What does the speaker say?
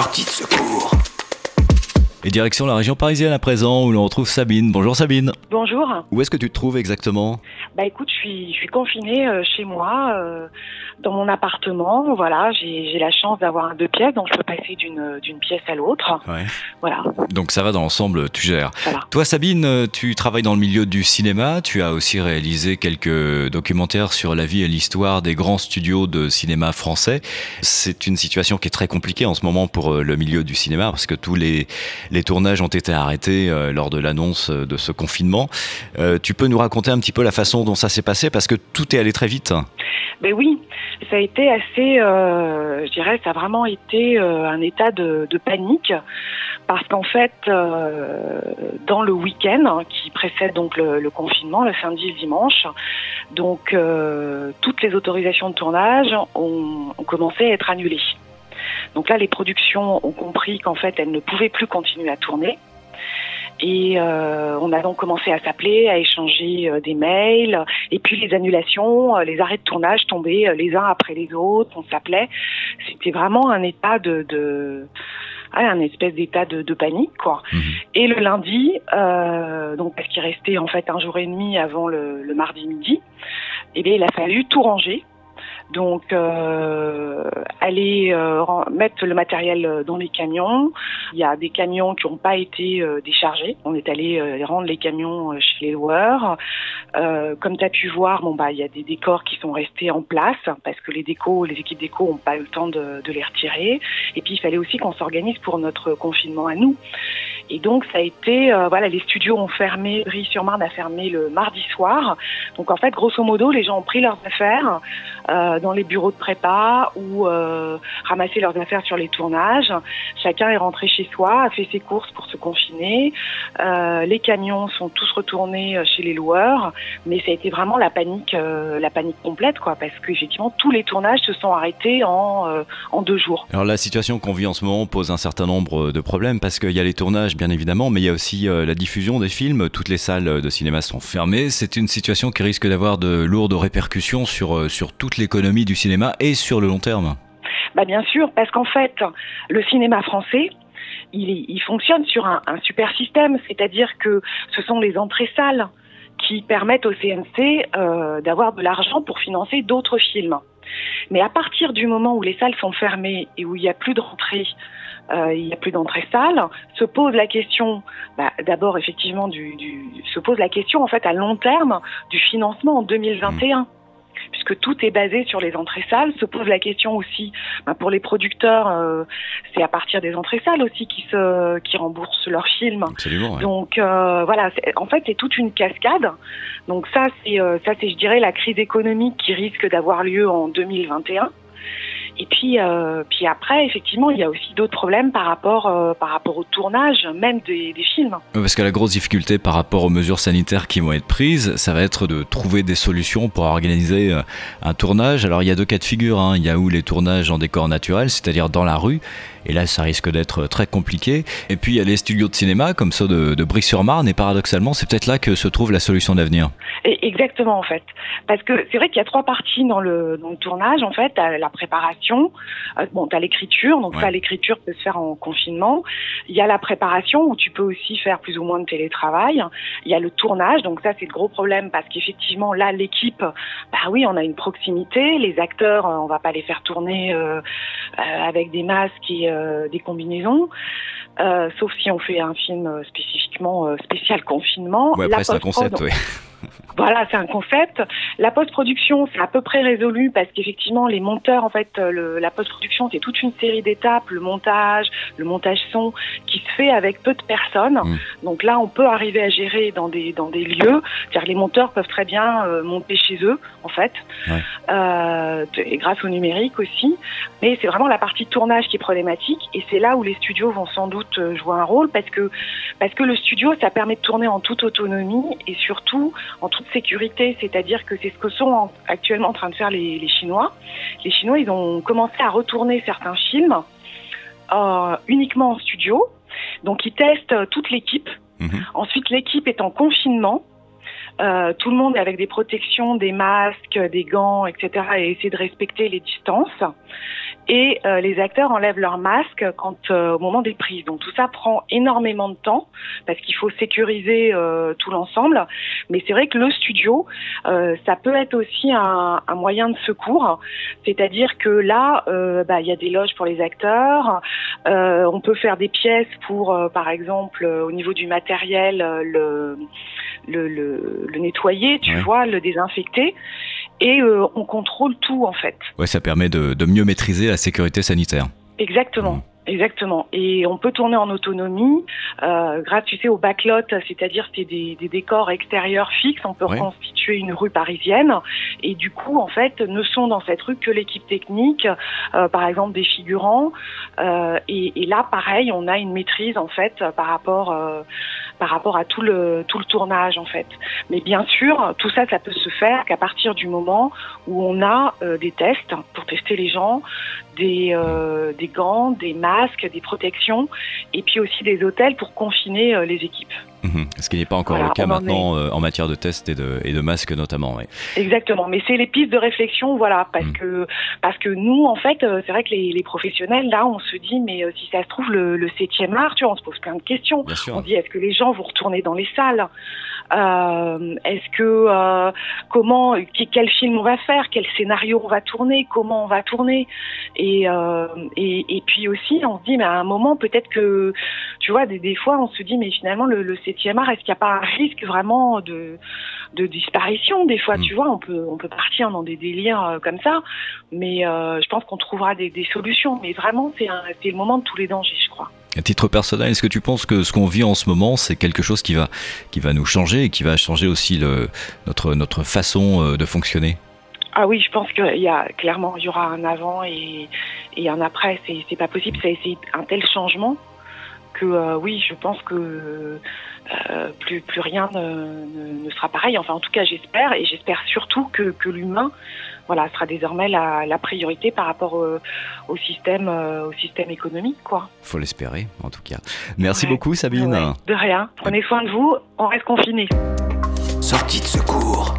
sortie de secours. Et direction la région parisienne à présent, où l'on retrouve Sabine. Bonjour Sabine. Bonjour. Où est-ce que tu te trouves exactement? Bah écoute, je suis, je suis confinée euh, chez moi, euh, dans mon appartement. Voilà, j'ai la chance d'avoir un deux pièces, donc je peux passer d'une pièce à l'autre. Ouais. Voilà, Donc ça va dans l'ensemble, tu gères. va. Toi Sabine, euh, tu travailles dans le milieu du cinéma, tu as aussi réalisé quelques documentaires sur la vie et l'histoire des grands studios de cinéma français. C'est une situation qui est très compliquée en ce moment pour le milieu du cinéma parce que tous les, les tournages ont été arrêtés euh, lors de l'annonce euh, de ce confinement. Euh, tu peux nous raconter un petit peu la façon dont ça s'est passé parce que tout est allé très vite. Ben oui, ça a été assez, je dirais, ça a vraiment été un état de, panique parce qu'en fait, dans le week-end hein, qui précède donc le, confinement, le samedi et le dimanche, donc toutes les autorisations de tournage ont commencé à être annulées. Donc là, les productions ont compris qu'en fait, elles ne pouvaient plus continuer à tourner. Et euh, on a donc commencé à s'appeler, à échanger euh, des mails, et puis les annulations, euh, les arrêts de tournage tombaient les uns après les autres. On s'appelait. C'était vraiment un état de, de un espèce d'état de, de panique, quoi. Mhm. Et le lundi, donc parce qu'il restait en fait un jour et demi avant le, le mardi midi, eh bien il a fallu tout ranger. Donc euh, aller euh, mettre le matériel euh, dans les camions. Il y a des camions qui n'ont pas été euh, déchargés. On est allé euh, rendre les camions chez les loueurs. Comme tu as pu voir, bon bah il y a des décors qui sont restés en place parce que les décos, les équipes déco n'ont pas eu le temps de, de les retirer. Et puis il fallait aussi qu'on s'organise pour notre confinement à nous. Et donc ça a été, euh, voilà, les studios ont fermé, Brie-sur-Marne a fermé le mardi soir. Donc en fait, grosso modo, les gens ont pris leurs affaires euh, dans les bureaux de prépa ou euh, ramassé leurs affaires sur les tournages. Chacun est rentré chez soi, a fait ses courses pour se confiner. Euh, les camions sont tous retournés euh, chez les loueurs, mais ça a été vraiment la panique, euh, la panique complète, quoi, parce qu'effectivement tous les tournages se sont arrêtés en en deux jours. Alors la situation qu'on vit en ce moment pose un certain nombre de problèmes parce qu'il y a les tournages bien évidemment, mais il y a aussi euh, la diffusion des films. Toutes les salles de cinéma sont fermées. C'est une situation qui risque d'avoir de lourdes répercussions sur, euh, sur toute l'économie du cinéma et sur le long terme. Bah bien sûr, parce qu'en fait, le cinéma français, il, fonctionne sur un, un super système, c'est-à-dire que ce sont les entrées salles qui permettent au CNC euh, d'avoir de l'argent pour financer d'autres films. Mais à partir du moment où les salles sont fermées et où il n'y a plus de rentrée, euh, il n'y a plus d'entrée salle, se pose la question, bah, d'abord effectivement, du, du, se pose la question en fait à long terme du financement en 2021 puisque tout est basé sur les entrées salles, se pose la question aussi ben, pour les producteurs, euh, c'est à partir des entrées salles aussi qui se qui remboursent leurs films. Absolument. ouais. Donc euh, voilà, en fait c'est toute une cascade. Donc ça c'est euh, ça c'est je dirais la crise économique qui risque d'avoir lieu en 2021. Et puis euh, puis après effectivement il y a aussi d'autres problèmes par rapport euh, par rapport au tournage même des, films. Parce que la grosse difficulté par rapport aux mesures sanitaires qui vont être prises, ça va être de trouver des solutions pour organiser euh, un tournage. Alors il y a deux cas de figure. hein. Il y a où les tournages en décor naturel, c'est-à-dire dans la rue, et là ça risque d'être très compliqué. Et puis il y a les studios de cinéma comme ceux de, de Brie-sur-Marne, et paradoxalement c'est peut-être là que se trouve la solution d'avenir. Exactement en fait, parce que c'est vrai qu'il y a trois parties dans le dans le tournage en fait, T'as la préparation, euh, bon t'as l'écriture, donc Ouais. ça l'écriture peut se faire en confinement. Il y a la préparation où tu peux aussi faire plus ou moins de télétravail. Il y a le tournage, donc ça c'est le gros problème parce qu'effectivement là l'équipe, bah oui on a une proximité, les acteurs euh, on va pas les faire tourner euh, euh, avec des masques et des combinaisons. Euh, sauf si on fait un film euh, spécifiquement euh, spécial confinement. Ouais, après c'est un concept, oui. Voilà, c'est un concept. La post-production, c'est à peu près résolu parce qu'effectivement, les monteurs, en fait, euh, le- la post-production, c'est toute une série d'étapes, le montage, le montage son, qui se fait avec peu de personnes. Mm. Donc là, on peut arriver à gérer dans des dans des lieux. C'est-à-dire que les monteurs peuvent très bien euh, monter chez eux, en fait, Ouais. euh, et grâce au numérique aussi. Mais c'est vraiment la partie tournage qui est problématique, et c'est là où les studios vont sans doute jouer un rôle parce que parce que le studio, ça permet de tourner en toute autonomie et surtout en toute sécurité, c'est-à-dire que c'est ce que sont en- actuellement en train de faire les, les Chinois. Les Chinois, ils ont commencé à retourner certains films euh, uniquement en studio. Donc ils testent euh, toute l'équipe. Mhm. Ensuite, l'équipe est en confinement. Euh, tout le monde est avec des protections, des masques, des gants, etc. et essaie de respecter les distances. Et euh, les acteurs enlèvent leur masque quand euh, au moment des prises. Donc tout ça prend énormément de temps parce qu'il faut sécuriser euh, tout l'ensemble. Mais c'est vrai que le studio, ça peut être aussi un, un moyen de secours, c'est-à-dire que là, bah, il y a des loges pour les acteurs, on peut faire des pièces pour, par exemple, au niveau du matériel, le le, le, le nettoyer, tu vois, le désinfecter. Et euh, on contrôle tout en fait. Ouais, ça permet de, de mieux maîtriser la sécurité sanitaire. Exactement. Mmh. Exactement. Et on peut tourner en autonomie euh, grâce, tu sais, au backlot, c'est-à-dire c'est des, des, décors extérieurs fixes. On peut ouais. reconstituer une rue parisienne. Et du coup, en fait, ne sont dans cette rue que l'équipe technique, euh, par exemple des figurants. Euh, et, et, là, pareil, on a une maîtrise en fait par rapport par rapport à tout le tout le tournage en fait. Mais bien sûr, tout ça, ça peut se faire qu'à partir du moment où on a euh, des tests pour tester les gens, des euh, des gants, des masques, des protections, et puis aussi des hôtels pour confiner euh, les équipes. Mmh. Ce qui n'est pas encore voilà, le cas maintenant en, euh, en, matière de tests et de, et de masques notamment. Exactement, mais c'est les pistes de réflexion, voilà, parce mmh. que parce que nous, en fait, euh, c'est vrai que les, les, professionnels, là, on se dit, mais euh, si ça se trouve le, le 7e art, tu vois, on se pose plein de questions. On dit, est-ce que les gens vont retourner dans les salles? Euh, Est-ce que euh, comment, quel film on va faire, quel scénario on va tourner, comment on va tourner, et euh, et, et puis aussi, on se dit, mais à un moment, peut-être que, tu vois, des, des fois, on se dit, mais finalement, le, le septième art, est-ce qu'il n'y a pas un risque vraiment de, de disparition? Des fois, mmh. tu vois, on peut, on peut partir dans des délires euh, comme ça, mais euh, je pense qu'on trouvera des, des, solutions. Mais vraiment, c'est le moment de tous les dangers, je crois. À titre personnel, est-ce que tu penses que ce qu'on vit en ce moment, c'est quelque chose qui va, qui va nous changer et qui va changer aussi notre, notre façon euh, de fonctionner? Ah oui, je pense qu'il y a clairement il y aura un avant et, et un après. C'est pas possible. C'est un tel changement que euh, oui, je pense que euh, plus, plus rien ne, ne, ne, sera pareil. Enfin, en tout cas, j'espère et j'espère surtout que, que l'humain voilà, sera désormais la, la, priorité par rapport au, au système, euh, au système économique. Quoi. Faut l'espérer, en tout cas. Merci ouais. beaucoup, Sabine. Ouais. De rien. Prenez soin de vous. On reste confinés. Sortie de secours.